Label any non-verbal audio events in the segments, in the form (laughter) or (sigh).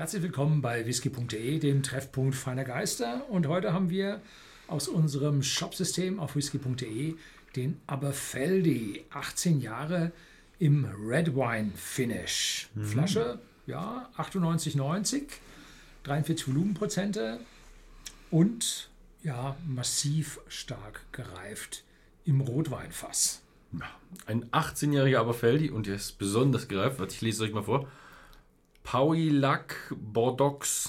Herzlich willkommen bei whisky.de, dem Treffpunkt feiner Geister. Und heute haben wir aus unserem Shopsystem auf whisky.de den Aberfeldy, 18 Jahre im Red Wine Finish. Mhm. Flasche, ja, 98,90, 43 Volumenprozente und ja, massiv stark gereift im Rotweinfass. Ein 18-jähriger Aberfeldy und der ist besonders gereift. Ich lese es euch mal vor. Pauillac Bordeaux.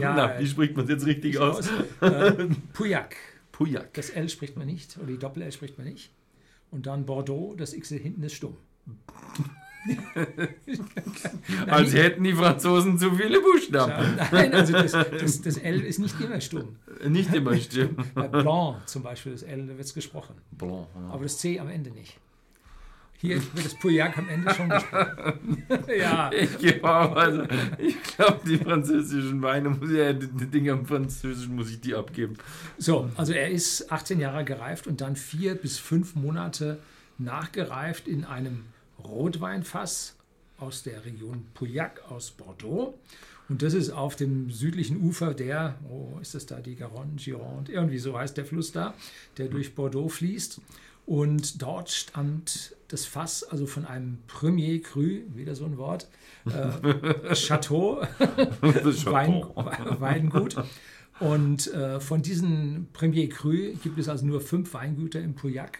ja, (laughs) Na, wie spricht man es jetzt richtig aus? aus? Äh. Pauillac. Das L spricht man nicht, oder die Doppel-L spricht man nicht. Und dann Bordeaux, das X hinten ist stumm. (laughs) Als hätten die Franzosen zu viele Buchstaben. Nein, also das, (laughs) das, das, L ist nicht immer stumm. Nicht immer stumm. Bei Blanc zum Beispiel, das L, da wird es gesprochen. Blanc, ja. Aber das C am Ende nicht. Hier wird das Pouillac am Ende schon (laughs) gesprochen. (laughs) ja. Ich glaube, ich glaube, die französischen Weine, muss ja, die, die Dinge am Französischen muss ich die abgeben. So, also er ist 18 Jahre gereift und dann vier bis fünf Monate nachgereift in einem Rotweinfass aus der Region Pauillac aus Bordeaux. Und das ist auf dem südlichen Ufer der, oh, ist das da die Garonne, Gironde, irgendwie so heißt der Fluss da, der durch Bordeaux fließt. Und dort stand das Fass, also von einem Premier Cru, wieder so ein Wort, äh, (laughs) Chateau, Wein, Weingut. Und äh, von diesen Premier Cru gibt es also nur fünf Weingüter im Pauillac.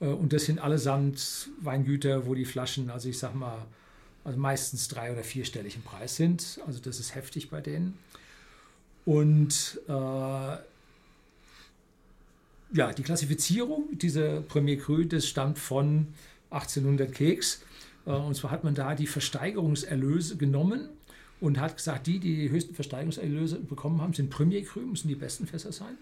Äh, und das sind allesamt Weingüter, wo die Flaschen, also ich sag mal, also meistens drei- oder vierstellig im Preis sind. Also das ist heftig bei denen. Und äh, ja, die Klassifizierung dieser Premier Cru, das stammt von 1800 Keks. Äh, und zwar hat man da die Versteigerungserlöse genommen und hat gesagt, die, die die höchsten Versteigerungserlöse bekommen haben, sind Premier Cru, müssen die besten Fässer sein.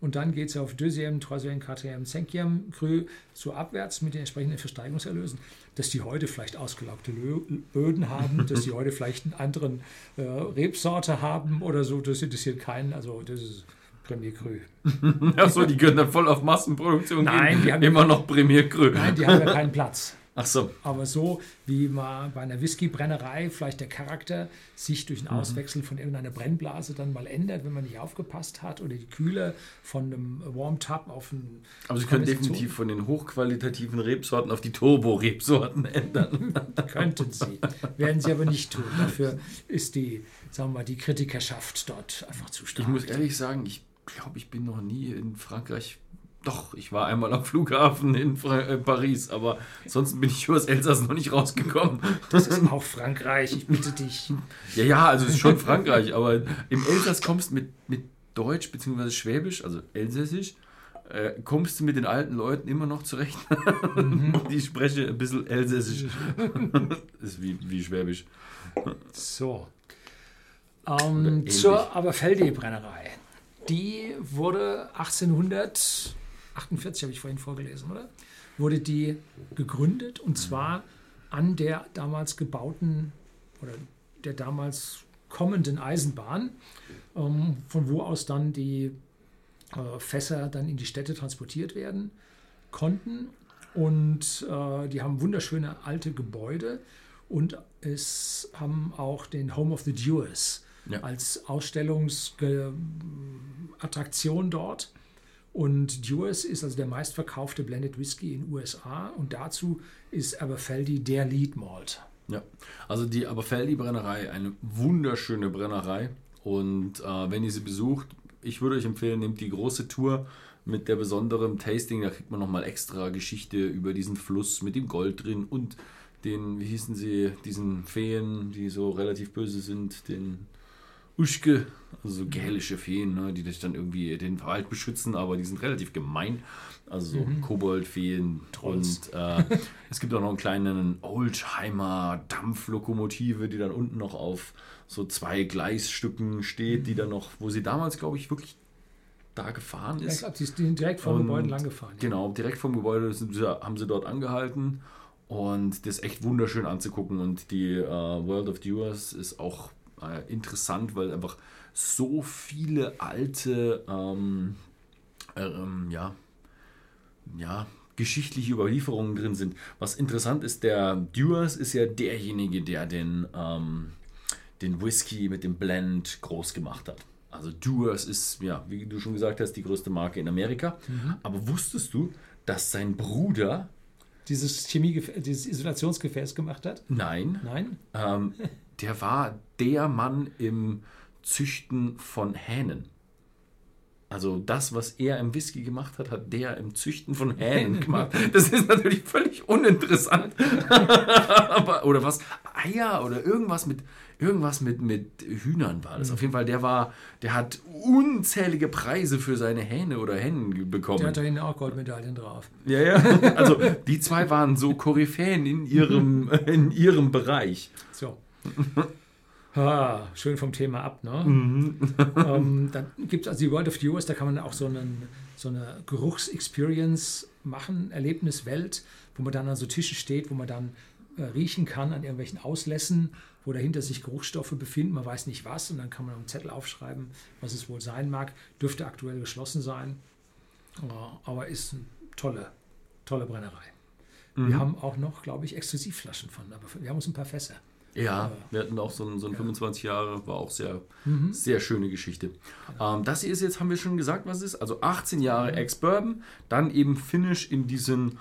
Und dann geht es auf Deuxième, Troisième, Quatrième, Cinquième Cru so abwärts mit den entsprechenden Versteigerungserlösen, dass die heute vielleicht ausgelaugte Böden haben, (laughs) dass die heute vielleicht einen anderen äh, Rebsorte haben oder so. Das interessiert keinen. Also das ist Premier Cru. Achso, die können (laughs) dann voll auf Massenproduktion Nein, gehen. Die haben immer noch Premier Cru. Nein, die haben ja keinen Platz. Ach so. Aber so wie mal bei einer Whiskybrennerei vielleicht der Charakter sich durch ein mhm. Auswechseln von irgendeiner Brennblase dann mal ändert, wenn man nicht aufgepasst hat oder die Kühle von einem Warm Tub auf einen. Aber Sie können definitiv von den hochqualitativen Rebsorten auf die Turbo-Rebsorten (laughs) ändern. Könnten Sie. Werden Sie aber nicht tun. Dafür ist die, sagen wir mal, die Kritikerschaft dort einfach zu stark. Ich muss ehrlich sagen, ich glaube, ich bin noch nie in Frankreich. Doch, ich war einmal am Flughafen in Fra äh, Paris, aber sonst bin ich übers Elsass noch nicht rausgekommen. Das ist auch Frankreich, ich bitte dich. Ja, ja, also es ist schon Frankreich, aber im Elsass kommst du mit, mit Deutsch bzw. Schwäbisch, also Elsässisch, äh, kommst du mit den alten Leuten immer noch zurecht. Mhm. (laughs) Die sprechen ein bisschen Elsässisch. das (laughs) ist wie, wie Schwäbisch. So. Ähm, zur Aberfeldi-Brennerei. Die wurde 1848, habe ich vorhin vorgelesen, oder? Wurde die gegründet und zwar an der damals gebauten oder der damals kommenden Eisenbahn, ähm, von wo aus dann die äh, Fässer dann in die Städte transportiert werden konnten. Und äh, die haben wunderschöne alte Gebäude und es haben auch den Home of the Dewars ja. als Ausstellungsattraktion dort. Und Dewars ist also der meistverkaufte Blended Whisky in den USA und dazu ist Aberfeldy der Lead Malt. Ja, also die Aberfeldy Brennerei, eine wunderschöne Brennerei und äh, wenn ihr sie besucht, ich würde euch empfehlen, nehmt die große Tour mit der besonderen Tasting, da kriegt man nochmal extra Geschichte über diesen Fluss mit dem Gold drin und den, wie hießen sie, diesen Feen, die so relativ böse sind, den Uschke, also so gälische Feen, ne, die dich dann irgendwie den Wald beschützen, aber die sind relativ gemein. Also so mhm. Koboldfeen. Und äh, (laughs) es gibt auch noch einen kleinen Oldtimer Dampflokomotive, die dann unten noch auf so zwei Gleisstücken steht, die dann noch, wo sie damals, glaube ich, wirklich da gefahren ist. Ja, ich glaube, sie ist direkt vom Gebäude lang gefahren. Ja. Genau, direkt vom Gebäude sind, haben sie dort angehalten. Und das ist echt wunderschön anzugucken. Und die äh, World of Viewers ist auch äh, interessant, weil einfach so viele alte, ähm, äh, ähm, ja, ja, geschichtliche Überlieferungen drin sind. Was interessant ist, der Dewars ist ja derjenige, der den, ähm, den Whisky mit dem Blend groß gemacht hat. Also Dewar's ist, ja, wie du schon gesagt hast, die größte Marke in Amerika. Aber wusstest du, dass sein Bruder, Dieses Chemie, dieses Isolationsgefäß gemacht hat? nein, Nein? ähm, (laughs) der war der Mann im Züchten von Hähnen. Also das, was er im Whisky gemacht hat, hat der im Züchten von Hähnen (laughs) gemacht. Das ist natürlich völlig uninteressant. (laughs) Aber, oder was? Eier oder irgendwas mit irgendwas mit, mit Hühnern war das. Auf jeden Fall, der war, der hat unzählige Preise für seine Hähne oder Hennen bekommen. Der hat da hinten auch Goldmedaillen drauf. Ja, ja. Also die zwei waren so Koryphäen in ihrem, in ihrem Bereich. So. (laughs) Ah, schön vom Thema ab, ne? Mhm. ähm, (laughs) dann gibt es also die World of Viewers, da kann man auch so, einen, so eine Geruchsexperience machen, Erlebniswelt, wo man dann an so Tischen steht, wo man dann äh, riechen kann an irgendwelchen Auslässen, wo dahinter sich Geruchsstoffe befinden, man weiß nicht was und dann kann man einen Zettel aufschreiben, was es wohl sein mag. Dürfte aktuell geschlossen sein, Ja, aber ist eine tolle, tolle Brennerei. Wir haben auch noch, glaube ich, Exklusivflaschen von, aber wir haben uns ein paar Fässer. Ja, wir hatten auch so ein, so ein 25 Jahre, war auch sehr, Mhm. sehr schöne Geschichte. Ähm, das hier ist jetzt, haben wir schon gesagt, was es ist. Also 18 Jahre Mhm. Ex-Bourbon, dann eben Finish in diesen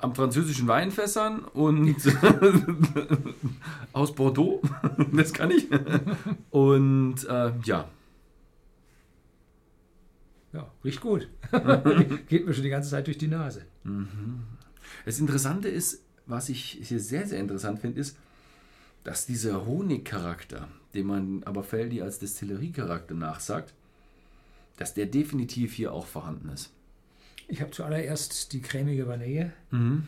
am französischen Weinfässern und (laughs) aus Bordeaux, (laughs) das kann ich. Und äh, ja, Ja, riecht gut. (laughs) Geht mir schon die ganze Zeit durch die Nase. Das Interessante ist, was ich hier sehr, sehr interessant finde, ist, dass dieser Honigcharakter, den man aber Feldi als Destilleriecharakter nachsagt, dass der definitiv hier auch vorhanden ist. Ich habe zuallererst die cremige Vanille Mhm.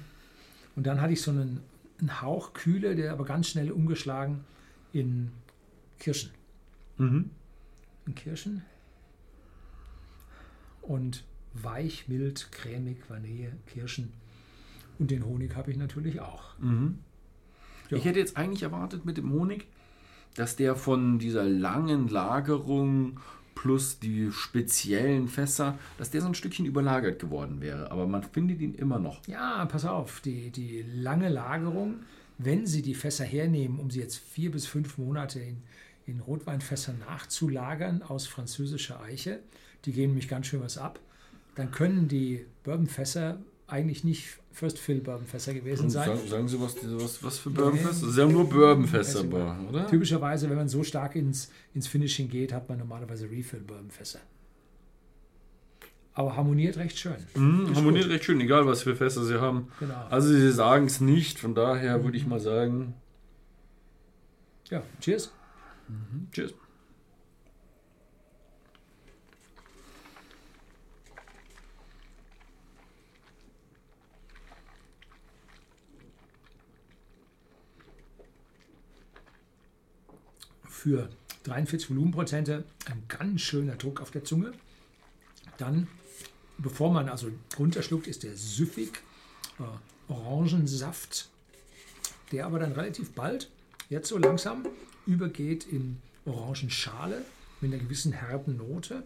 und dann hatte ich so einen, einen Hauch Kühle, der aber ganz schnell umgeschlagen in Kirschen. Mhm. In Kirschen. Und weich, mild, cremig, Vanille, Kirschen. Und den Honig habe ich natürlich auch. Mhm. Ja. Ich hätte jetzt eigentlich erwartet mit dem Honig, dass der von dieser langen Lagerung plus die speziellen Fässer, dass der so ein Stückchen überlagert geworden wäre. Aber man findet ihn immer noch. Ja, pass auf, die, die lange Lagerung, wenn Sie die Fässer hernehmen, um sie jetzt vier bis fünf Monate in, in Rotweinfässern nachzulagern aus französischer Eiche, die gehen nämlich ganz schön was ab, dann können die Bourbonfässer eigentlich nicht First Fill Bourbonfässer gewesen sein. Sagen, sagen Sie, was, was, was für Bourbonfässer? Bourbonfässer? Sie haben nur Bourbonfässer, Fässer. aber, oder? Typischerweise, wenn man so stark ins, ins Finishing geht, hat man normalerweise Refill Bourbonfässer. Aber harmoniert recht schön. Mhm, Ist harmoniert gut. recht schön, egal was für Fässer Sie haben. Genau. Also Sie sagen es nicht, von daher würde ich mal sagen, Ja, cheers. tschüss. Für 43 Volumenprozente ein ganz schöner Druck auf der Zunge. Dann, bevor man also runterschluckt, ist der süffig äh, Orangensaft, der aber dann relativ bald, jetzt so langsam, übergeht in Orangenschale mit einer gewissen herben Note,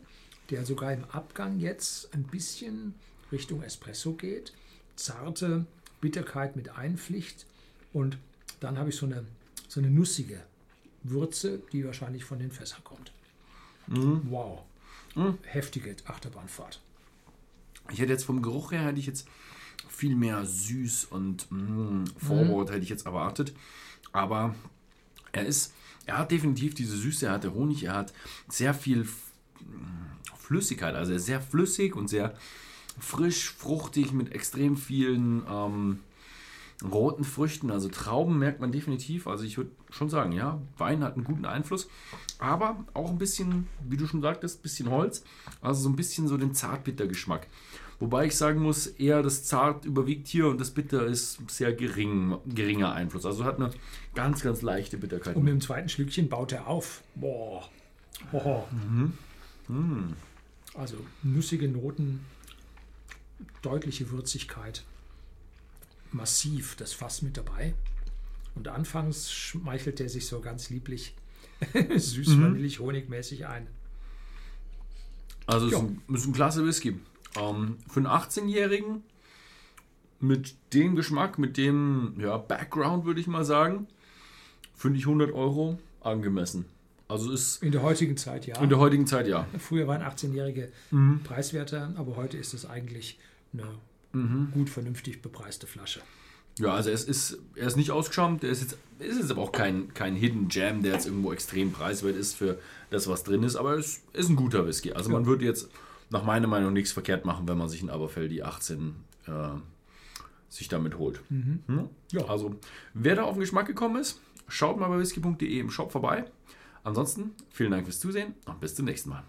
der sogar im Abgang jetzt ein bisschen Richtung Espresso geht, zarte Bitterkeit mit Einpflicht und dann habe ich so eine, so eine nussige Würze, die wahrscheinlich von den Fässern kommt. Wow. Heftige Achterbahnfahrt. Ich hätte jetzt vom Geruch her hätte ich jetzt viel mehr süß und mm, Forward hätte ich jetzt erwartet. Aber er ist, er hat definitiv diese Süße, er hat der Honig, er hat sehr viel mm, Flüssigkeit, also er ist sehr flüssig und sehr frisch, fruchtig mit extrem vielen ähm, roten Früchten, also Trauben merkt man definitiv. Also ich würde schon sagen, ja, Wein hat einen guten Einfluss, aber auch ein bisschen, wie du schon sagtest, ein bisschen Holz, also so ein bisschen so den Zartbitter-Geschmack. Wobei ich sagen muss, eher das Zart überwiegt hier und das Bitter ist sehr gering, geringer Einfluss. Also hat eine ganz, ganz leichte Bitterkeit. Und mit dem zweiten Schlückchen baut er auf. Boah. Boah. Also nussige Noten, deutliche Würzigkeit, massiv das Fass mit dabei. Und anfangs schmeichelt er sich so ganz lieblich (laughs) süß, vanillig, honigmäßig ein. Also es ist ein, ist ein klasse Whisky. Ähm, für einen 18-Jährigen mit dem Geschmack, mit dem ja, Background, würde ich mal sagen. finde ich 100 Euro angemessen. Also ist In der heutigen Zeit ja. in der heutigen Zeit ja. Früher waren 18-Jährige preiswerter, aber heute ist es eigentlich eine Mhm. gut vernünftig bepreiste Flasche. Ja, also es ist, er ist nicht ausgeschammt, er ist jetzt, ist jetzt aber auch kein, kein Hidden Jam, der jetzt irgendwo extrem preiswert ist für das, was drin ist, aber es ist ein guter Whisky. Also man Ja. würde jetzt nach meiner Meinung nichts verkehrt machen, wenn man sich ein Aberfeldi 18 äh, sich damit holt. Hm? Ja. Also wer da auf den Geschmack gekommen ist, schaut mal bei whisky.de im Shop vorbei. Ansonsten vielen Dank fürs Zusehen und bis zum nächsten Mal.